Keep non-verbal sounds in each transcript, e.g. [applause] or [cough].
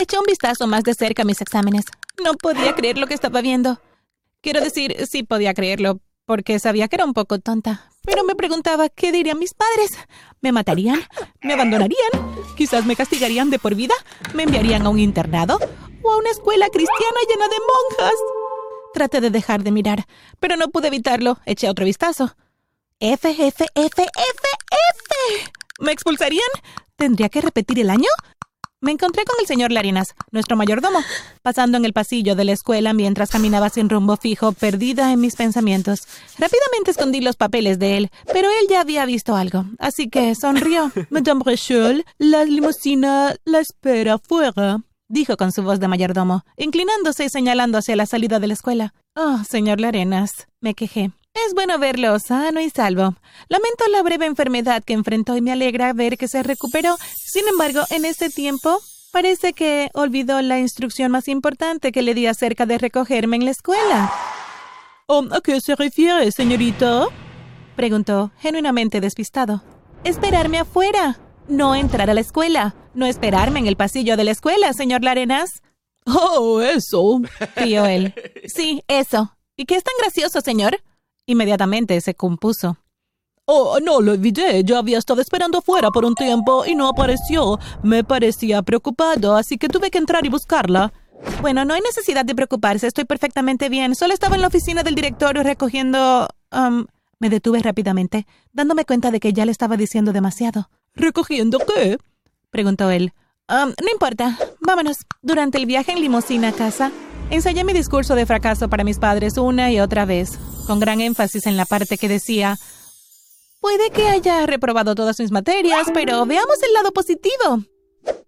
Eché un vistazo más de cerca a mis exámenes. No podía creer lo que estaba viendo. Quiero decir, sí podía creerlo, porque sabía que era un poco tonta. Pero me preguntaba qué dirían mis padres. ¿Me matarían? ¿Me abandonarían? ¿Quizás me castigarían de por vida? ¿Me enviarían a un internado? ¿O a una escuela cristiana llena de monjas? Traté de dejar de mirar, pero no pude evitarlo. Eché otro vistazo. F, F, F, F, F. ¿Me expulsarían? ¿Tendría que repetir el año? Me encontré con el señor Larinas, nuestro mayordomo, pasando en el pasillo de la escuela mientras caminaba sin rumbo fijo, perdida en mis pensamientos. Rápidamente escondí los papeles de él, pero él ya había visto algo, así que sonrió. [laughs] Madame Rachel, la limusina la espera afuera, dijo con su voz de mayordomo, inclinándose y señalando hacia la salida de la escuela. Oh, señor Larinas, me quejé. Es bueno verlo sano y salvo. Lamento la breve enfermedad que enfrentó y me alegra ver que se recuperó. Sin embargo, en este tiempo parece que olvidó la instrucción más importante que le di acerca de recogerme en la escuela. Oh, ¿A qué se refiere, señorita? preguntó, genuinamente despistado. Esperarme afuera. No entrar a la escuela. No esperarme en el pasillo de la escuela, señor Larenas. Oh, eso. Tío él. Sí, eso. ¿Y qué es tan gracioso, señor? Inmediatamente se compuso. Oh, no lo olvidé. Yo había estado esperando afuera por un tiempo y no apareció. Me parecía preocupado, así que tuve que entrar y buscarla. Bueno, no hay necesidad de preocuparse. Estoy perfectamente bien. Solo estaba en la oficina del directorio recogiendo... Um, me detuve rápidamente, dándome cuenta de que ya le estaba diciendo demasiado. ¿Recogiendo qué? preguntó él. Um, no importa. Vámonos. Durante el viaje en limusina a casa, ensayé mi discurso de fracaso para mis padres una y otra vez con gran énfasis en la parte que decía, puede que haya reprobado todas mis materias, pero veamos el lado positivo.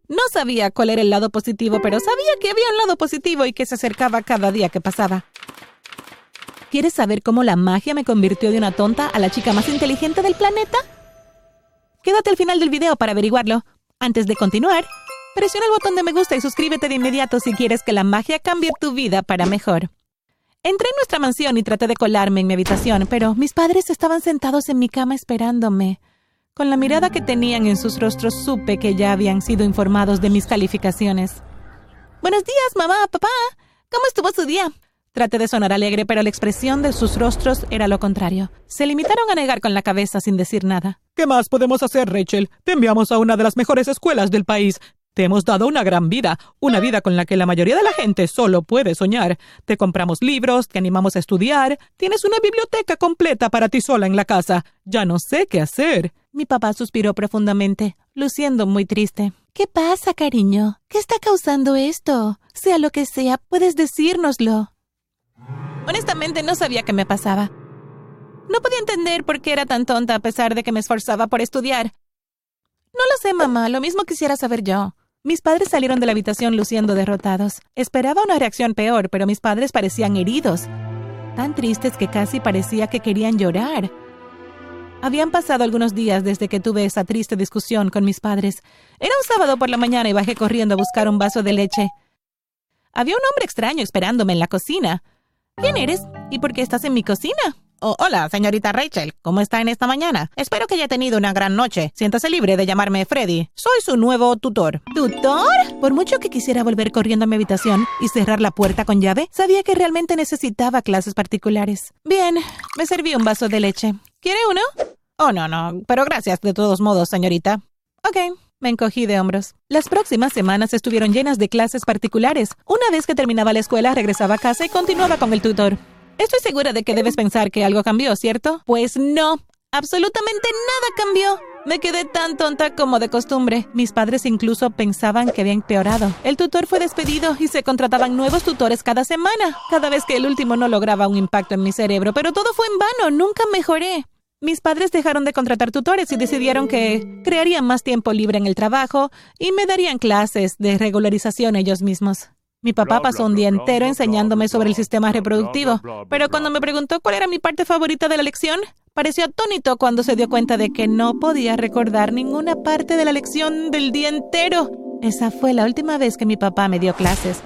No sabía cuál era el lado positivo, pero sabía que había un lado positivo y que se acercaba cada día que pasaba. ¿Quieres saber cómo la magia me convirtió de una tonta a la chica más inteligente del planeta? Quédate al final del video para averiguarlo. Antes de continuar, presiona el botón de me gusta y suscríbete de inmediato si quieres que la magia cambie tu vida para mejor. Entré en nuestra mansión y traté de colarme en mi habitación, pero mis padres estaban sentados en mi cama esperándome. Con la mirada que tenían en sus rostros supe que ya habían sido informados de mis calificaciones. Buenos días, mamá, papá. ¿Cómo estuvo su día? Traté de sonar alegre, pero la expresión de sus rostros era lo contrario. Se limitaron a negar con la cabeza sin decir nada. ¿Qué más podemos hacer, Rachel? Te enviamos a una de las mejores escuelas del país. Te hemos dado una gran vida, una vida con la que la mayoría de la gente solo puede soñar. Te compramos libros, te animamos a estudiar, tienes una biblioteca completa para ti sola en la casa. Ya no sé qué hacer. Mi papá suspiró profundamente, luciendo muy triste. ¿Qué pasa, cariño? ¿Qué está causando esto? Sea lo que sea, puedes decírnoslo. Honestamente no sabía qué me pasaba. No podía entender por qué era tan tonta a pesar de que me esforzaba por estudiar. No lo sé, mamá, lo mismo quisiera saber yo. Mis padres salieron de la habitación luciendo derrotados. Esperaba una reacción peor, pero mis padres parecían heridos, tan tristes que casi parecía que querían llorar. Habían pasado algunos días desde que tuve esa triste discusión con mis padres. Era un sábado por la mañana y bajé corriendo a buscar un vaso de leche. Había un hombre extraño esperándome en la cocina. ¿Quién eres? ¿Y por qué estás en mi cocina? Oh, hola, señorita Rachel. ¿Cómo está en esta mañana? Espero que haya tenido una gran noche. Siéntase libre de llamarme Freddy. Soy su nuevo tutor. ¿Tutor? Por mucho que quisiera volver corriendo a mi habitación y cerrar la puerta con llave, sabía que realmente necesitaba clases particulares. Bien, me serví un vaso de leche. ¿Quiere uno? Oh, no, no. Pero gracias de todos modos, señorita. Ok. Me encogí de hombros. Las próximas semanas estuvieron llenas de clases particulares. Una vez que terminaba la escuela, regresaba a casa y continuaba con el tutor. Estoy segura de que debes pensar que algo cambió, ¿cierto? Pues no. Absolutamente nada cambió. Me quedé tan tonta como de costumbre. Mis padres incluso pensaban que había empeorado. El tutor fue despedido y se contrataban nuevos tutores cada semana, cada vez que el último no lograba un impacto en mi cerebro, pero todo fue en vano, nunca mejoré. Mis padres dejaron de contratar tutores y decidieron que crearían más tiempo libre en el trabajo y me darían clases de regularización ellos mismos. Mi papá pasó un día entero enseñándome sobre el sistema reproductivo, pero cuando me preguntó cuál era mi parte favorita de la lección, pareció atónito cuando se dio cuenta de que no podía recordar ninguna parte de la lección del día entero. Esa fue la última vez que mi papá me dio clases.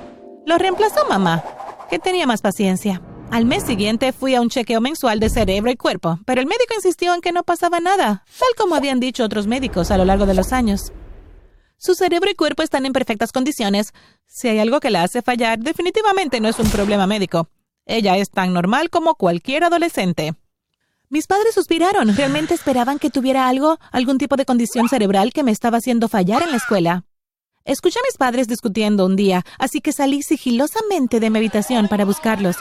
Lo reemplazó mamá, que tenía más paciencia. Al mes siguiente fui a un chequeo mensual de cerebro y cuerpo, pero el médico insistió en que no pasaba nada, tal como habían dicho otros médicos a lo largo de los años. Su cerebro y cuerpo están en perfectas condiciones. Si hay algo que la hace fallar, definitivamente no es un problema médico. Ella es tan normal como cualquier adolescente. Mis padres suspiraron. Realmente esperaban que tuviera algo, algún tipo de condición cerebral que me estaba haciendo fallar en la escuela. Escuché a mis padres discutiendo un día, así que salí sigilosamente de mi habitación para buscarlos.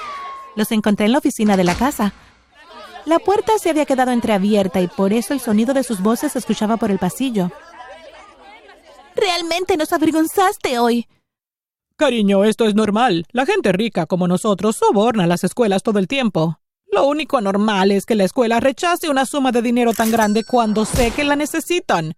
Los encontré en la oficina de la casa. La puerta se había quedado entreabierta y por eso el sonido de sus voces se escuchaba por el pasillo. Realmente nos avergonzaste hoy. Cariño, esto es normal. La gente rica como nosotros soborna las escuelas todo el tiempo. Lo único normal es que la escuela rechace una suma de dinero tan grande cuando sé que la necesitan.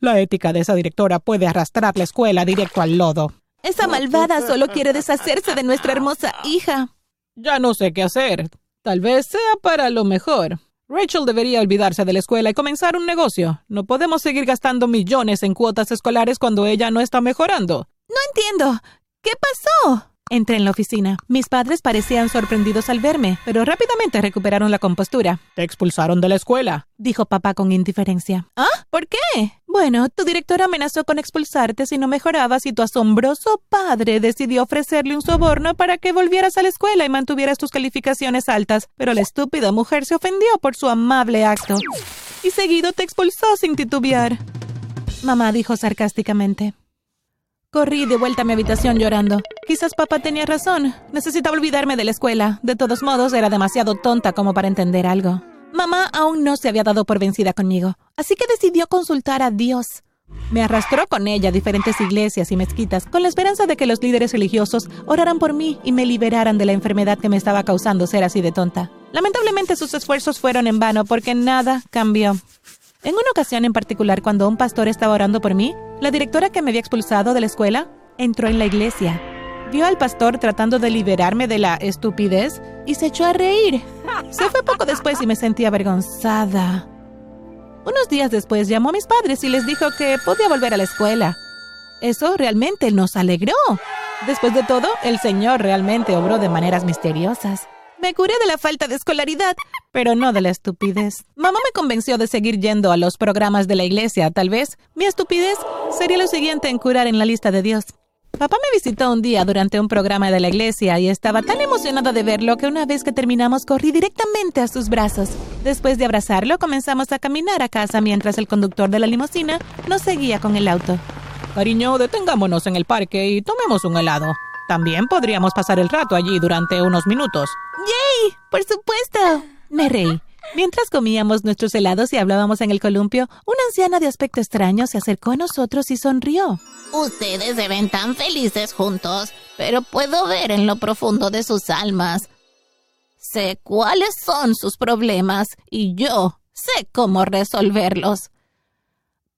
La ética de esa directora puede arrastrar la escuela directo al lodo. Esa malvada solo quiere deshacerse de nuestra hermosa hija. Ya no sé qué hacer. Tal vez sea para lo mejor. Rachel debería olvidarse de la escuela y comenzar un negocio. No podemos seguir gastando millones en cuotas escolares cuando ella no está mejorando. No entiendo. ¿Qué pasó? Entré en la oficina. Mis padres parecían sorprendidos al verme, pero rápidamente recuperaron la compostura. Te expulsaron de la escuela, dijo papá con indiferencia. ¿Ah? ¿Por qué? Bueno, tu director amenazó con expulsarte si no mejorabas y tu asombroso padre decidió ofrecerle un soborno para que volvieras a la escuela y mantuvieras tus calificaciones altas, pero la estúpida mujer se ofendió por su amable acto. Y seguido te expulsó sin titubear. Mamá dijo sarcásticamente. Corrí de vuelta a mi habitación llorando. Quizás papá tenía razón. Necesitaba olvidarme de la escuela. De todos modos, era demasiado tonta como para entender algo. Mamá aún no se había dado por vencida conmigo, así que decidió consultar a Dios. Me arrastró con ella a diferentes iglesias y mezquitas con la esperanza de que los líderes religiosos oraran por mí y me liberaran de la enfermedad que me estaba causando ser así de tonta. Lamentablemente sus esfuerzos fueron en vano porque nada cambió. En una ocasión en particular, cuando un pastor estaba orando por mí, la directora que me había expulsado de la escuela entró en la iglesia vio al pastor tratando de liberarme de la estupidez y se echó a reír. Se fue poco después y me sentí avergonzada. Unos días después llamó a mis padres y les dijo que podía volver a la escuela. Eso realmente nos alegró. Después de todo, el Señor realmente obró de maneras misteriosas. Me curé de la falta de escolaridad, pero no de la estupidez. Mamá me convenció de seguir yendo a los programas de la iglesia. Tal vez mi estupidez sería lo siguiente en curar en la lista de Dios. Papá me visitó un día durante un programa de la iglesia y estaba tan emocionada de verlo que una vez que terminamos corrí directamente a sus brazos. Después de abrazarlo, comenzamos a caminar a casa mientras el conductor de la limusina nos seguía con el auto. Cariño, detengámonos en el parque y tomemos un helado. También podríamos pasar el rato allí durante unos minutos. ¡Yay! ¡Por supuesto! Me reí. Mientras comíamos nuestros helados y hablábamos en el columpio, una anciana de aspecto extraño se acercó a nosotros y sonrió. Ustedes se ven tan felices juntos, pero puedo ver en lo profundo de sus almas. Sé cuáles son sus problemas y yo sé cómo resolverlos.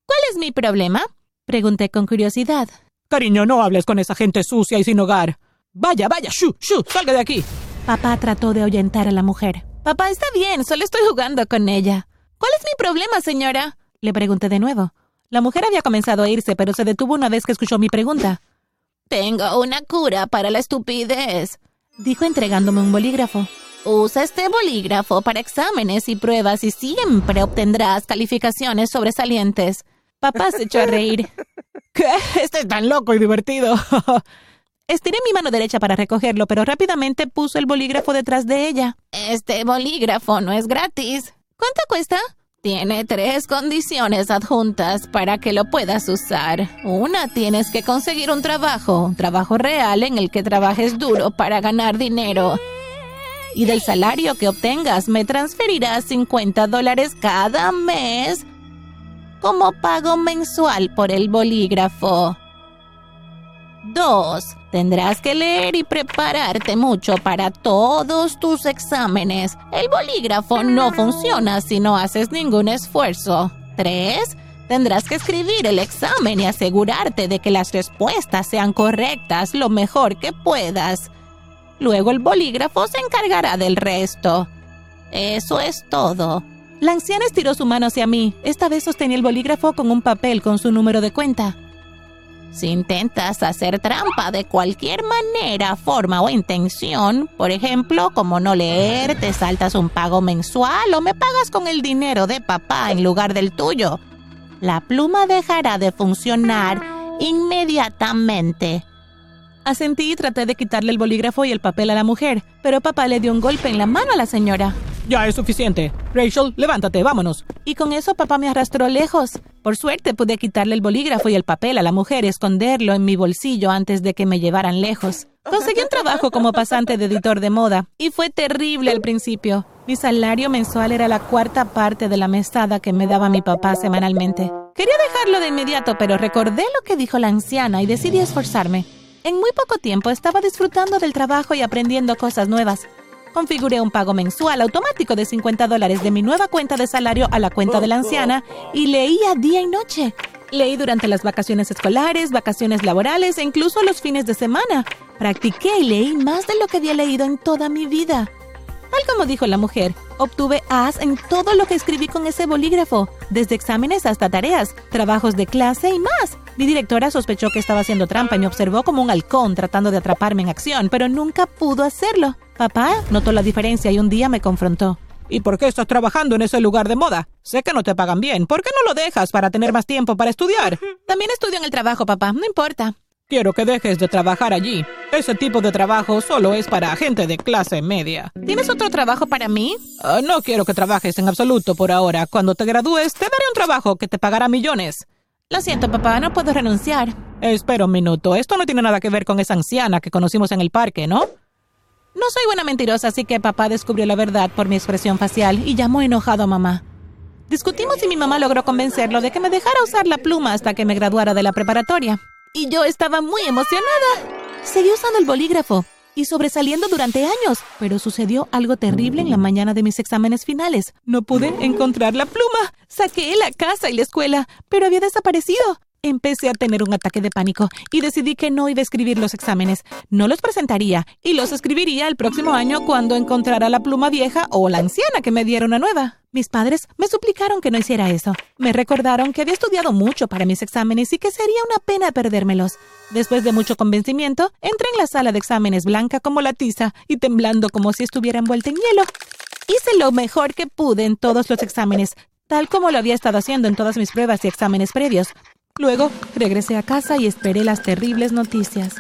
¿Cuál es mi problema? Pregunté con curiosidad. Cariño, no hables con esa gente sucia y sin hogar. Vaya, vaya, shu, shu, salga de aquí. Papá trató de ahuyentar a la mujer. Papá, está bien, solo estoy jugando con ella. ¿Cuál es mi problema, señora? Le pregunté de nuevo. La mujer había comenzado a irse, pero se detuvo una vez que escuchó mi pregunta. Tengo una cura para la estupidez, dijo entregándome un bolígrafo. Usa este bolígrafo para exámenes y pruebas y siempre obtendrás calificaciones sobresalientes. Papá se echó a reír. [laughs] ¿Qué? Este es tan loco y divertido. Estiré mi mano derecha para recogerlo, pero rápidamente puso el bolígrafo detrás de ella. Este bolígrafo no es gratis. ¿Cuánto cuesta? Tiene tres condiciones adjuntas para que lo puedas usar. Una, tienes que conseguir un trabajo, un trabajo real en el que trabajes duro para ganar dinero. Y del salario que obtengas me transferirás 50 dólares cada mes como pago mensual por el bolígrafo. Dos, tendrás que leer y prepararte mucho para todos tus exámenes. El bolígrafo no funciona si no haces ningún esfuerzo. Tres, tendrás que escribir el examen y asegurarte de que las respuestas sean correctas lo mejor que puedas. Luego el bolígrafo se encargará del resto. Eso es todo. La anciana estiró su mano hacia mí. Esta vez sostenía el bolígrafo con un papel con su número de cuenta. Si intentas hacer trampa de cualquier manera, forma o intención, por ejemplo, como no leer, te saltas un pago mensual o me pagas con el dinero de papá en lugar del tuyo, la pluma dejará de funcionar inmediatamente. Asentí y traté de quitarle el bolígrafo y el papel a la mujer, pero papá le dio un golpe en la mano a la señora. Ya es suficiente. Rachel, levántate, vámonos. Y con eso papá me arrastró lejos. Por suerte pude quitarle el bolígrafo y el papel a la mujer y esconderlo en mi bolsillo antes de que me llevaran lejos. Conseguí un trabajo como pasante de editor de moda y fue terrible al principio. Mi salario mensual era la cuarta parte de la mesada que me daba mi papá semanalmente. Quería dejarlo de inmediato, pero recordé lo que dijo la anciana y decidí esforzarme. En muy poco tiempo estaba disfrutando del trabajo y aprendiendo cosas nuevas. Configuré un pago mensual automático de 50 dólares de mi nueva cuenta de salario a la cuenta de la anciana y leía día y noche. Leí durante las vacaciones escolares, vacaciones laborales e incluso los fines de semana. Practiqué y leí más de lo que había leído en toda mi vida. Tal como dijo la mujer, obtuve As en todo lo que escribí con ese bolígrafo, desde exámenes hasta tareas, trabajos de clase y más. Mi directora sospechó que estaba haciendo trampa y me observó como un halcón tratando de atraparme en acción, pero nunca pudo hacerlo. Papá notó la diferencia y un día me confrontó. ¿Y por qué estás trabajando en ese lugar de moda? Sé que no te pagan bien. ¿Por qué no lo dejas para tener más tiempo para estudiar? También estudio en el trabajo, papá. No importa. Quiero que dejes de trabajar allí. Ese tipo de trabajo solo es para gente de clase media. ¿Tienes otro trabajo para mí? Ah, no quiero que trabajes en absoluto por ahora. Cuando te gradúes, te daré un trabajo que te pagará millones. Lo siento, papá, no puedo renunciar. Espera un minuto. Esto no tiene nada que ver con esa anciana que conocimos en el parque, ¿no? No soy buena mentirosa, así que papá descubrió la verdad por mi expresión facial y llamó enojado a mamá. Discutimos y mi mamá logró convencerlo de que me dejara usar la pluma hasta que me graduara de la preparatoria. Y yo estaba muy emocionada. Seguí usando el bolígrafo y sobresaliendo durante años, pero sucedió algo terrible en la mañana de mis exámenes finales. No pude encontrar la pluma. Saqué la casa y la escuela, pero había desaparecido. Empecé a tener un ataque de pánico y decidí que no iba a escribir los exámenes. No los presentaría y los escribiría el próximo año cuando encontrara la pluma vieja o la anciana que me diera una nueva. Mis padres me suplicaron que no hiciera eso. Me recordaron que había estudiado mucho para mis exámenes y que sería una pena perdérmelos. Después de mucho convencimiento, entré en la sala de exámenes blanca como la tiza y temblando como si estuviera envuelta en hielo. Hice lo mejor que pude en todos los exámenes, tal como lo había estado haciendo en todas mis pruebas y exámenes previos, Luego regresé a casa y esperé las terribles noticias.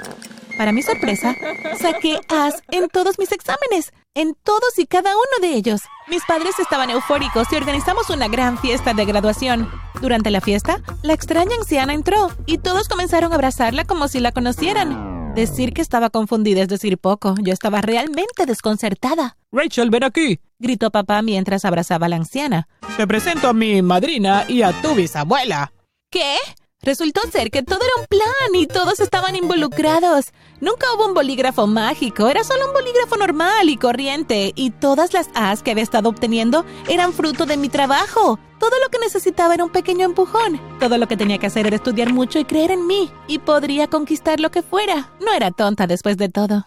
Para mi sorpresa, saqué As en todos mis exámenes, en todos y cada uno de ellos. Mis padres estaban eufóricos y organizamos una gran fiesta de graduación. Durante la fiesta, la extraña anciana entró y todos comenzaron a abrazarla como si la conocieran. Decir que estaba confundida es decir poco. Yo estaba realmente desconcertada. Rachel, ven aquí, gritó papá mientras abrazaba a la anciana. Te presento a mi madrina y a tu bisabuela. ¿Qué? Resultó ser que todo era un plan y todos estaban involucrados. Nunca hubo un bolígrafo mágico, era solo un bolígrafo normal y corriente, y todas las As que había estado obteniendo eran fruto de mi trabajo. Todo lo que necesitaba era un pequeño empujón. Todo lo que tenía que hacer era estudiar mucho y creer en mí, y podría conquistar lo que fuera. No era tonta después de todo.